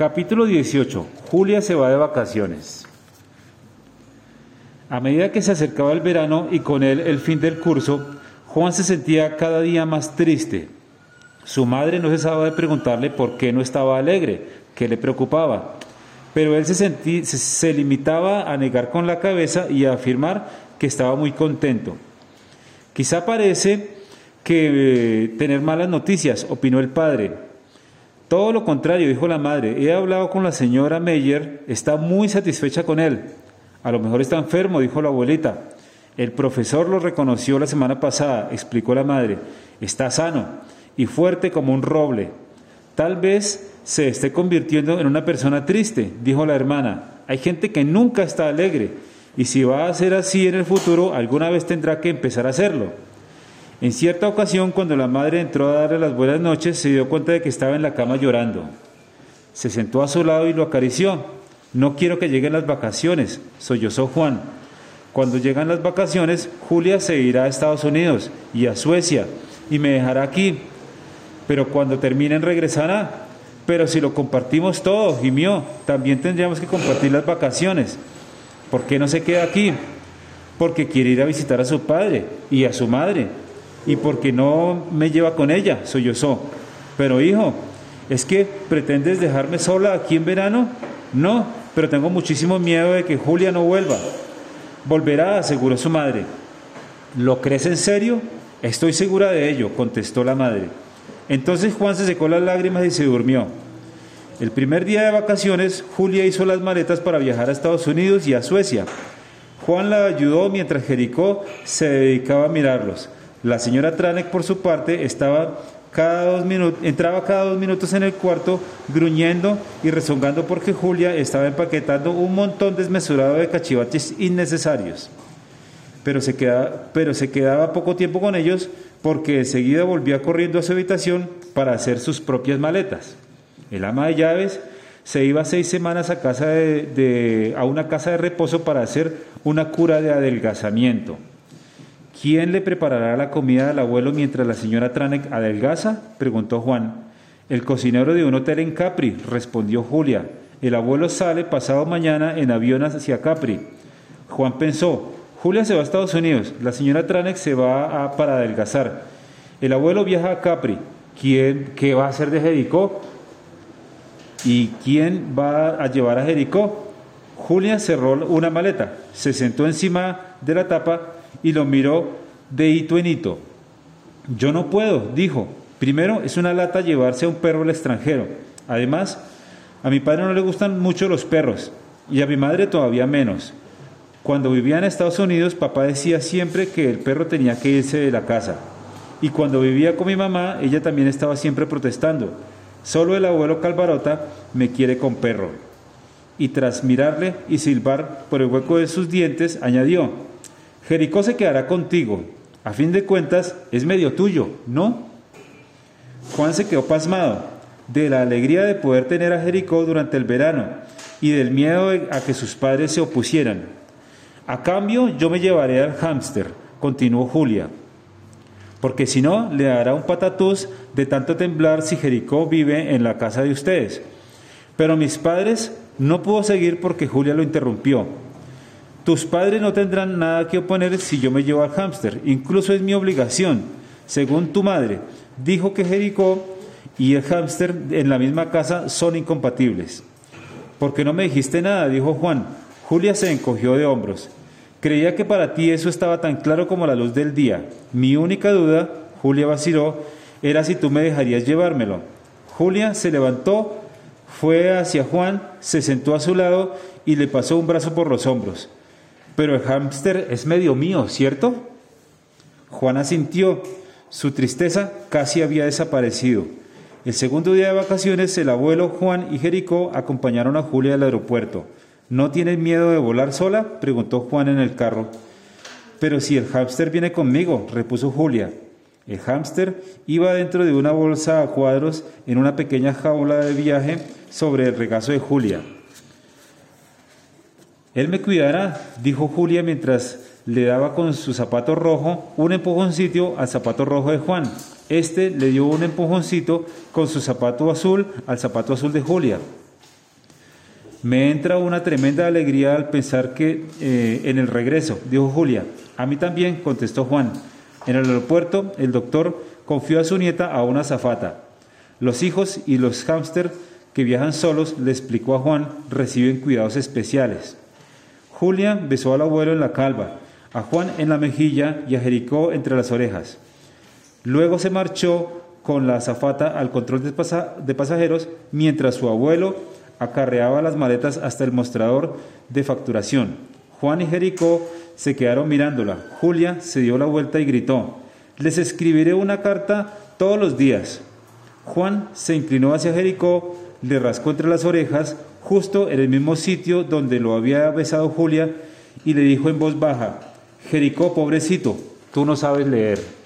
Capítulo 18. Julia se va de vacaciones. A medida que se acercaba el verano y con él el fin del curso, Juan se sentía cada día más triste. Su madre no cesaba de preguntarle por qué no estaba alegre, qué le preocupaba. Pero él se, limitaba a negar con la cabeza y a afirmar que estaba muy contento. Quizá parece que eh, tener malas noticias, opinó el padre, todo lo contrario, dijo la madre. He hablado con la señora Meyer, está muy satisfecha con él. A lo mejor está enfermo, dijo la abuelita. El profesor lo reconoció la semana pasada, explicó la madre. Está sano y fuerte como un roble. Tal vez se esté convirtiendo en una persona triste, dijo la hermana. Hay gente que nunca está alegre y si va a ser así en el futuro, alguna vez tendrá que empezar a hacerlo. En cierta ocasión, cuando la madre entró a darle las buenas noches, se dio cuenta de que estaba en la cama llorando. Se sentó a su lado y lo acarició. No quiero que lleguen las vacaciones, sollozó Juan. Cuando llegan las vacaciones, Julia se irá a Estados Unidos y a Suecia y me dejará aquí. Pero cuando terminen regresará. Pero si lo compartimos todo, gimió, también tendríamos que compartir las vacaciones. ¿Por qué no se queda aquí? Porque quiere ir a visitar a su padre y a su madre y porque no me lleva con ella, sollozó. Pero hijo, ¿es que pretendes dejarme sola aquí en verano? No, pero tengo muchísimo miedo de que Julia no vuelva. Volverá, aseguró su madre. ¿Lo crees en serio? Estoy segura de ello, contestó la madre. Entonces Juan se secó las lágrimas y se durmió. El primer día de vacaciones, Julia hizo las maletas para viajar a Estados Unidos y a Suecia. Juan la ayudó mientras Jericó se dedicaba a mirarlos. La señora Tranek, por su parte, estaba cada dos minutos, entraba cada dos minutos en el cuarto gruñendo y rezongando porque Julia estaba empaquetando un montón desmesurado de cachivaches innecesarios. Pero se, quedaba, pero se quedaba poco tiempo con ellos porque enseguida volvía corriendo a su habitación para hacer sus propias maletas. El ama de llaves se iba seis semanas a, casa de, a una casa de reposo para hacer una cura de adelgazamiento. ¿Quién le preparará la comida al abuelo mientras la señora Tranek adelgaza? preguntó Juan. El cocinero de un hotel en Capri, respondió Julia. El abuelo sale pasado mañana en avión hacia Capri. Juan pensó, Julia se va a Estados Unidos, la señora Tranek se va para adelgazar. El abuelo viaja a Capri. ¿Quién, ¿Qué va a hacer de Jericó? ¿Y quién va a llevar a Jericó? Julia cerró una maleta, se sentó encima de la tapa y lo miró de hito en hito. Yo no puedo, dijo. Primero, es una lata llevarse a un perro al extranjero. Además, a mi padre no le gustan mucho los perros y a mi madre todavía menos. Cuando vivía en Estados Unidos, papá decía siempre que el perro tenía que irse de la casa. Y cuando vivía con mi mamá, ella también estaba siempre protestando. Solo el abuelo Calvarota me quiere con perro. Y tras mirarle y silbar por el hueco de sus dientes, añadió, Jericó se quedará contigo. A fin de cuentas, es medio tuyo, ¿no? Juan se quedó pasmado de la alegría de poder tener a Jericó durante el verano y del miedo a que sus padres se opusieran. A cambio, yo me llevaré al hámster, continuó Julia, porque si no, le dará un patatús de tanto temblar si Jericó vive en la casa de ustedes. Pero mis padres no pudo seguir porque Julia lo interrumpió. Tus padres no tendrán nada que oponer si yo me llevo al hámster. Incluso es mi obligación. Según tu madre, dijo que Jericó y el hámster en la misma casa son incompatibles. ¿Por qué no me dijiste nada? dijo Juan. Julia se encogió de hombros. Creía que para ti eso estaba tan claro como la luz del día. Mi única duda, Julia vaciló, era si tú me dejarías llevármelo. Julia se levantó, fue hacia Juan, se sentó a su lado y le pasó un brazo por los hombros. Pero el hámster es medio mío, ¿cierto? Juana sintió. Su tristeza casi había desaparecido. El segundo día de vacaciones, el abuelo Juan y Jericó acompañaron a Julia al aeropuerto. ¿No tienes miedo de volar sola? preguntó Juan en el carro. Pero si el hámster viene conmigo, repuso Julia. El hámster iba dentro de una bolsa a cuadros en una pequeña jaula de viaje sobre el regazo de Julia. Él me cuidará, dijo Julia mientras le daba con su zapato rojo un empujoncito al zapato rojo de Juan. Este le dio un empujoncito con su zapato azul al zapato azul de Julia. Me entra una tremenda alegría al pensar que eh, en el regreso, dijo Julia. A mí también, contestó Juan. En el aeropuerto, el doctor confió a su nieta a una zafata. Los hijos y los hámster que viajan solos, le explicó a Juan, reciben cuidados especiales. Julia besó al abuelo en la calva, a Juan en la mejilla y a Jericó entre las orejas. Luego se marchó con la azafata al control de, pasajeros mientras su abuelo acarreaba las maletas hasta el mostrador de facturación. Juan y Jericó se quedaron mirándola. Julia se dio la vuelta y gritó, les escribiré una carta todos los días. Juan se inclinó hacia Jericó, le rascó entre las orejas, justo en el mismo sitio donde lo había besado Julia, y le dijo en voz baja, Jericó, pobrecito, tú no sabes leer.